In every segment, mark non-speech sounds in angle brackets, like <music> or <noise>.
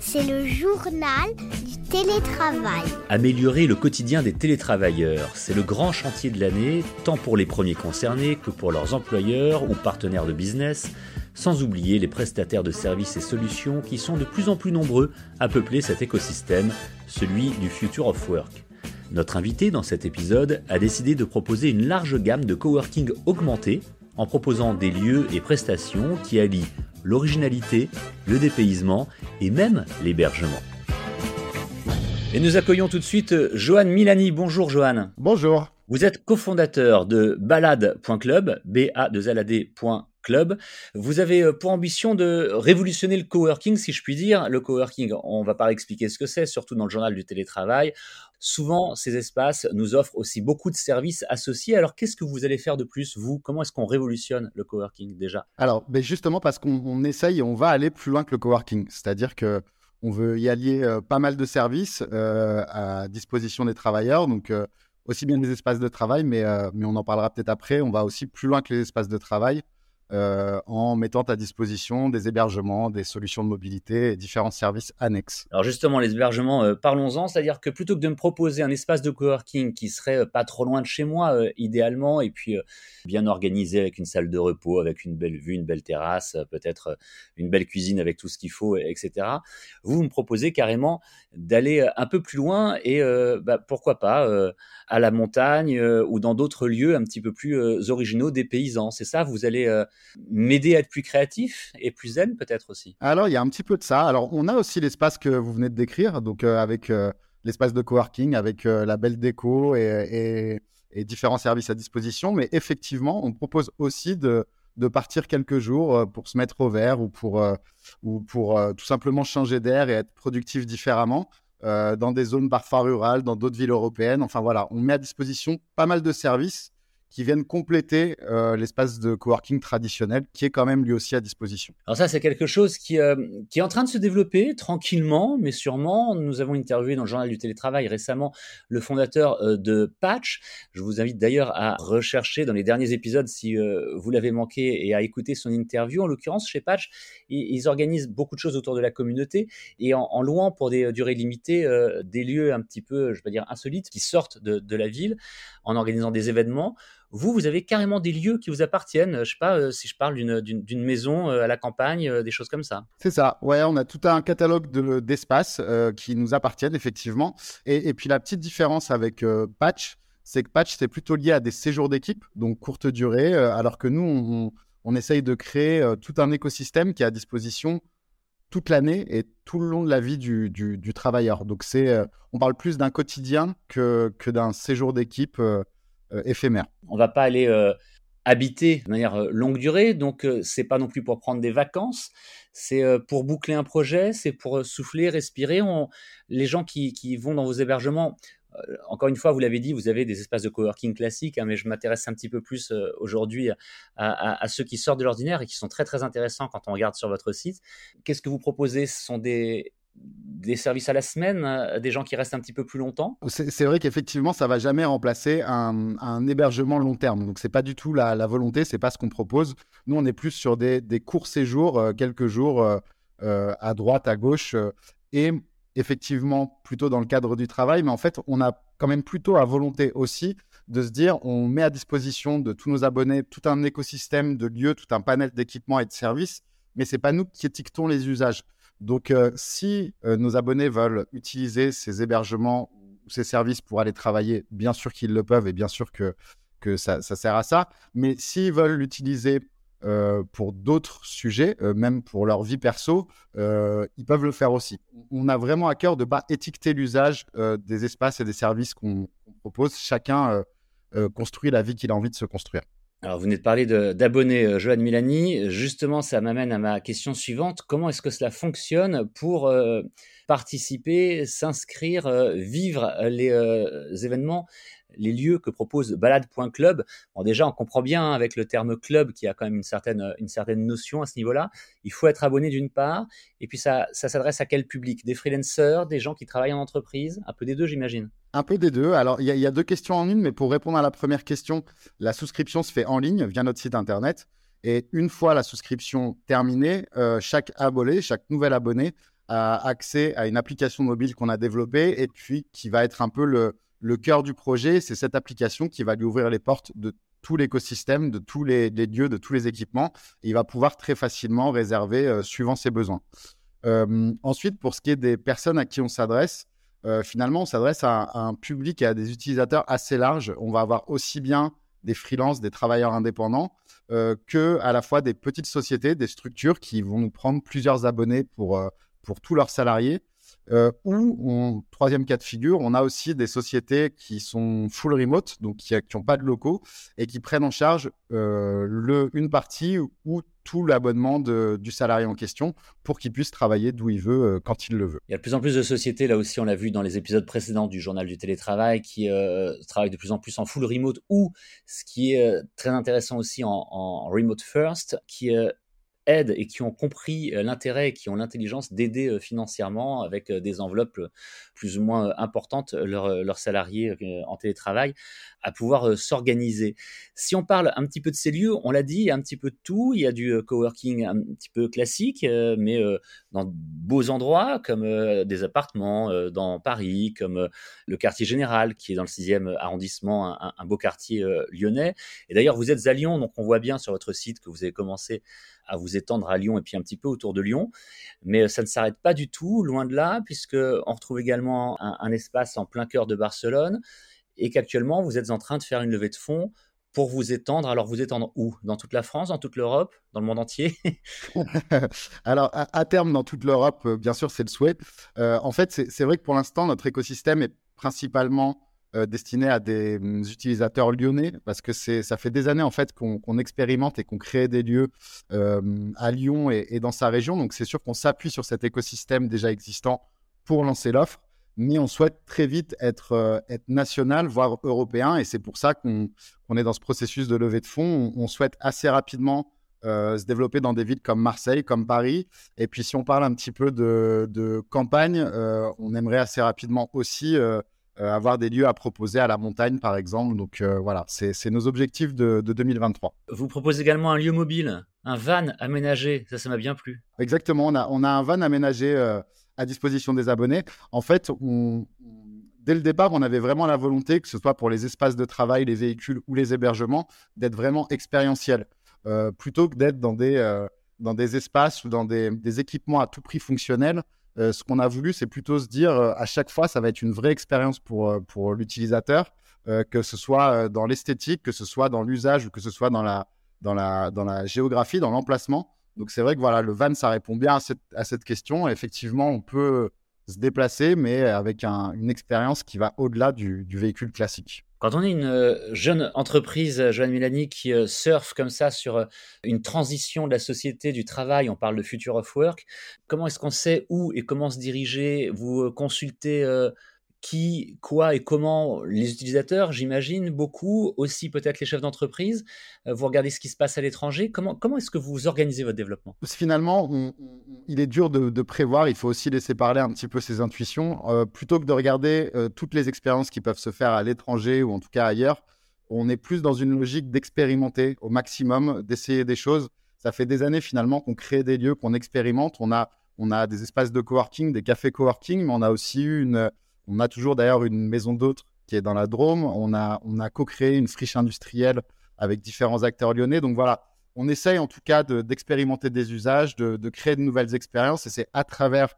C'est le journal du télétravail. Améliorer le quotidien des télétravailleurs, c'est le grand chantier de l'année, tant pour les premiers concernés que pour leurs employeurs ou partenaires de business, sans oublier les prestataires de services et solutions qui sont de plus en plus nombreux à peupler cet écosystème, celui du Future of Work. Notre invité dans cet épisode a décidé de proposer une large gamme de coworking augmenté en proposant des lieux et prestations qui allient l'originalité, le dépaysement et même l'hébergement. Et nous accueillons tout de suite Johan Milani. Bonjour Johan. Bonjour. Vous êtes cofondateur de balade.club, b a 2 l Vous avez euh, pour ambition de révolutionner le coworking, si je puis dire. Le coworking, on va pas expliquer ce que c'est, surtout dans le journal du télétravail. Souvent, ces espaces nous offrent aussi beaucoup de services associés. Alors, qu'est-ce que vous allez faire de plus, vous? Comment est-ce qu'on révolutionne le coworking déjà? Alors, ben justement, parce qu'on essaye on va aller plus loin que le coworking. C'est-à-dire que on veut y allier euh, pas mal de services euh, à disposition des travailleurs. Donc, aussi bien des espaces de travail, mais on en parlera peut-être après. On va aussi plus loin que les espaces de travail. Euh, en mettant à disposition des hébergements, des solutions de mobilité et différents services annexes. Alors justement, les hébergements, euh, parlons-en, c'est-à-dire que plutôt que de me proposer un espace de coworking qui serait euh, pas trop loin de chez moi, idéalement, et puis bien organisé avec une salle de repos, avec une belle vue, une belle terrasse, peut-être une belle cuisine avec tout ce qu'il faut, etc. Vous me proposez carrément d'aller un peu plus loin et bah, pourquoi pas à la montagne ou dans d'autres lieux un petit peu plus originaux des paysans. C'est ça, vous allez m'aider à être plus créatif et plus zen peut-être aussi Alors, il y a un petit peu de ça. Alors, on a aussi l'espace que vous venez de décrire, donc euh, avec euh, l'espace de coworking, avec euh, la belle déco et, différents services à disposition. Mais effectivement, on propose aussi de, partir quelques jours pour se mettre au vert ou pour, ou pour tout simplement changer d'air et être productif différemment. dans des zones parfois rurales, dans d'autres villes européennes. Enfin voilà, on met à disposition pas mal de services qui viennent compléter euh, l'espace de coworking traditionnel qui est quand même lui aussi à disposition. Alors ça, c'est quelque chose qui, euh, qui est en train de se développer tranquillement, mais sûrement. Nous avons interviewé dans le journal du télétravail récemment le fondateur euh, de Patch. Je vous invite d'ailleurs à rechercher dans les derniers épisodes si vous l'avez manqué et à écouter son interview. En l'occurrence, chez Patch, ils, organisent beaucoup de choses autour de la communauté et en, louant pour des durées limitées des lieux un petit peu, je vais dire, insolites qui sortent de la ville en organisant des événements. Vous, vous avez carrément des lieux qui vous appartiennent. Je sais pas euh, si je parle d'une maison euh, à la campagne, euh, des choses comme ça. C'est ça. Ouais, on a tout un catalogue d'espaces qui nous appartiennent effectivement. Et, puis la petite différence avec Patch, c'est que Patch c'est plutôt lié à des séjours d'équipe, donc courte durée, alors que nous on, essaye de créer tout un écosystème qui est à disposition toute l'année et tout le long de la vie du, travailleur. Donc c'est, on parle plus d'un quotidien que, d'un séjour d'équipe euh, éphémère. On va pas aller euh, habiter de manière euh, longue durée, donc c'est pas non plus pour prendre des vacances, c'est pour boucler un projet, c'est pour souffler, respirer. Les gens qui, vont dans vos hébergements, encore une fois, vous l'avez dit, vous avez des espaces de coworking classiques, hein, mais je m'intéresse un petit peu plus aujourd'hui à, à, ceux qui sortent de l'ordinaire et qui sont très très intéressants quand on regarde sur votre site. Qu'est-ce que vous proposez? Ce sont des, des services à la semaine, euh, des gens qui restent un petit peu plus longtemps C'est vrai qu'effectivement, ça va jamais remplacer un, hébergement long terme. Donc, c'est pas du tout la, la volonté, c'est pas ce qu'on propose. Nous, on est plus sur des, courts séjours, euh, quelques jours euh, à droite, à gauche, et effectivement plutôt dans le cadre du travail. Mais en fait, on a quand même plutôt à volonté aussi de se dire, on met à disposition de tous nos abonnés tout un écosystème de lieux, tout un panel d'équipements et de services, mais c'est pas nous qui étiquetons les usages. Donc, euh, si euh, nos abonnés veulent utiliser ces hébergements ou ces services pour aller travailler, bien sûr qu'ils le peuvent et bien sûr que, ça, sert à ça. Mais s'ils veulent l'utiliser euh, pour d'autres sujets, même pour leur vie perso, ils peuvent le faire aussi. On a vraiment à cœur de ne pas étiqueter l'usage des espaces et des services qu'on propose. Chacun construit la vie qu'il a envie de se construire. Alors, vous venez de parler d'abonnés, euh, Joanne Milani. Justement, ça m'amène à ma question suivante. Comment est-ce que cela fonctionne pour euh, participer, s'inscrire, euh, vivre les événements les lieux que propose balade.club. Bon, déjà, on comprend bien avec le terme club qui a quand même une certaine, une certaine notion à ce niveau-là. Il faut être abonné d'une part, et puis ça, ça s'adresse à quel public? Des freelancers, des gens qui travaillent en entreprise? Un peu des deux, j'imagine. Un peu des deux. Alors, il y, a deux questions en une, mais pour répondre à la première question, la souscription se fait en ligne via notre site internet. Et une fois la souscription terminée, chaque abonné, chaque nouvel abonné a accès à une application mobile qu'on a développée et puis qui va être un peu le, le cœur du projet. C'est cette application qui va lui ouvrir les portes de tout l'écosystème, de tous les, lieux, de tous les équipements. Et il va pouvoir très facilement réserver euh, suivant ses besoins. Euh, ensuite, pour ce qui est des personnes à qui on s'adresse, euh, finalement, on s'adresse à, à, un public et à des utilisateurs assez larges. On va avoir aussi bien des freelances, des travailleurs indépendants, que à la fois des petites sociétés, des structures qui vont nous prendre plusieurs abonnés pour, pour tous leurs salariés. Euh, ou, en troisième cas de figure, on a aussi des sociétés qui sont full remote, donc qui n'ont pas de locaux, et qui prennent en charge euh, une partie ou tout l'abonnement du salarié en question pour qu'il puisse travailler d'où il veut, euh, quand il le veut. Il y a de plus en plus de sociétés, là aussi on l'a vu dans les épisodes précédents du journal du télétravail, qui travaillent de plus en plus en full remote, ou ce qui est très intéressant aussi en remote first, qui aident et qui ont compris euh, l'intérêt et qui ont l'intelligence d'aider euh, financièrement avec euh, des enveloppes plus ou moins importantes leurs, salariés en télétravail à pouvoir s'organiser. Si on parle un petit peu de ces lieux, on l'a dit, un petit peu de tout. Il y a du coworking un petit peu classique, mais dans de beaux endroits comme des appartements dans Paris, comme le quartier général qui est dans le 6e arrondissement, un, un beau quartier lyonnais. Et d'ailleurs, vous êtes à Lyon, donc on voit bien sur votre site que vous avez commencé à vous étendre à Lyon et puis un petit peu autour de Lyon. Mais euh, ça ne s'arrête pas du tout, loin de là, puisque on retrouve également un, espace en plein cœur de Barcelone et qu'actuellement vous êtes en train de faire une levée de fonds pour vous étendre. Alors, vous étendre où? Dans toute la France, dans toute l'Europe, dans le monde entier? <laughs> Alors, à, terme, dans toute l'Europe, euh, bien sûr, c'est le souhait. Euh, en fait, c'est vrai que pour l'instant, notre écosystème est principalement euh, destiné à des mm, utilisateurs lyonnais parce que ça fait des années en fait qu'on expérimente et qu'on crée des lieux à Lyon et, dans sa région. Donc c'est sûr qu'on s'appuie sur cet écosystème déjà existant pour lancer l'offre, mais on souhaite très vite être, euh, être national, voire européen, et c'est pour ça qu'on est dans ce processus de levée de fonds. On, souhaite assez rapidement se développer dans des villes comme Marseille, comme Paris. Et puis si on parle un petit peu de, de campagne, on aimerait assez rapidement aussi euh, avoir des lieux à proposer à la montagne, par exemple. Donc euh, voilà, c'est nos objectifs de, 2023. Vous proposez également un lieu mobile, un van aménagé. Ça, ça m'a bien plu. Exactement, on a, on a un van aménagé euh, à disposition des abonnés. En fait, dès le départ, on avait vraiment la volonté, que ce soit pour les espaces de travail, les véhicules ou les hébergements, d'être vraiment expérientiel, plutôt que d'être dans des, dans des espaces ou dans des, des, équipements à tout prix fonctionnels euh, ce qu'on a voulu, c'est plutôt se dire euh, à chaque fois, ça va être une vraie expérience pour, euh, pour l'utilisateur, que ce soit dans l'esthétique, que ce soit dans l'usage ou que ce soit dans la, dans la, dans la géographie, dans l'emplacement. Donc c'est vrai que voilà, le van, ça répond bien à cette, à cette question. effectivement, on peut se déplacer, mais avec une expérience qui va au-delà du, du véhicule classique. Quand on est une euh, jeune entreprise, euh, Joanne Milani, qui euh, surfe comme ça sur une transition de la société, du travail, on parle de future of work, comment est-ce qu'on sait où et comment se diriger? Vous consultez qui, quoi et comment les utilisateurs, j'imagine, beaucoup, aussi peut-être les chefs d'entreprise. Euh, vous regardez ce qui se passe à l'étranger. Comment, comment est-ce que vous organisez votre développement? Finalement, il est dur de, prévoir. Il faut aussi laisser parler un petit peu ses intuitions. Euh, plutôt que de regarder euh, toutes les expériences qui peuvent se faire à l'étranger ou en tout cas ailleurs, on est plus dans une logique d'expérimenter au maximum, d'essayer des choses. Ça fait des années finalement qu'on crée des lieux, qu'on expérimente. On a, on a des espaces de coworking, des cafés coworking, mais on a aussi eu une on a toujours d'ailleurs une maison d'hôtes qui est dans la Drôme. On a, on a co-créé une friche industrielle avec différents acteurs lyonnais. Donc voilà, on essaye en tout cas d'expérimenter des usages, de, créer de nouvelles expériences. Et c'est à travers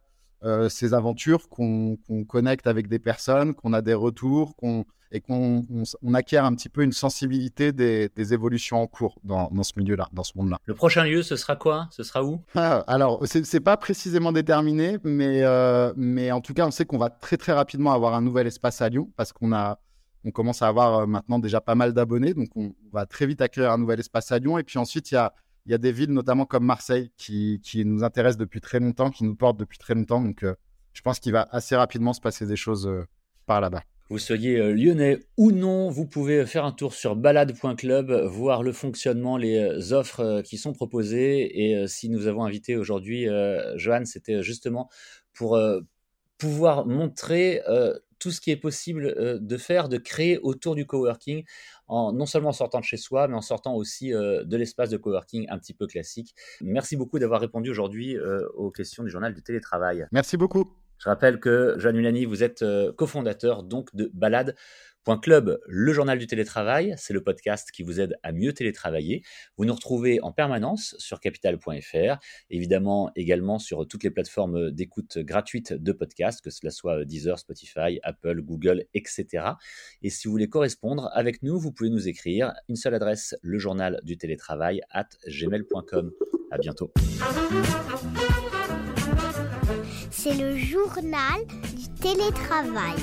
ces aventures qu'on connecte avec des personnes, qu'on a des retours, qu'on et qu'on on, acquiert un petit peu une sensibilité des, évolutions en cours dans, ce milieu-là, dans ce monde-là. Le prochain lieu, ce sera quoi? Ce sera où? Ah, Alors, c'est n'est pas précisément déterminé, mais, euh, mais en tout cas, on sait qu'on va très très rapidement avoir un nouvel espace à Lyon parce qu'on a on commence à avoir euh, maintenant déjà pas mal d'abonnés, donc on, va très vite accueillir un nouvel espace à Lyon. Et puis ensuite, il y a, il y a des villes, notamment comme Marseille, qui, nous intéressent depuis très longtemps, qui nous portent depuis très longtemps. Donc, euh, je pense qu'il va assez rapidement se passer des choses par là-bas vous soyez euh, lyonnais ou non, vous pouvez faire un tour sur balade.club, voir le fonctionnement, les euh, offres euh, qui sont proposées. Et si nous avons invité aujourd'hui Johan, c'était justement pour pouvoir montrer tout ce qui est possible de faire, de créer autour du coworking en, non seulement en sortant de chez soi, mais en sortant aussi de l'espace de coworking un petit peu classique. Merci beaucoup d'avoir répondu aujourd'hui aux questions du journal du télétravail. Merci beaucoup. Je rappelle que Jeanne Ulani, vous êtes cofondateur donc de Balade Point Club, le journal du télétravail, c'est le podcast qui vous aide à mieux télétravailler. Vous nous retrouvez en permanence sur capital.fr, évidemment également sur toutes les plateformes d'écoute gratuites de podcasts, que cela soit Deezer, Spotify, Apple, Google, etc. Et si vous voulez correspondre avec nous, vous pouvez nous écrire une seule adresse, le journal du télétravail at gmail.com. À bientôt. C'est le journal du télétravail.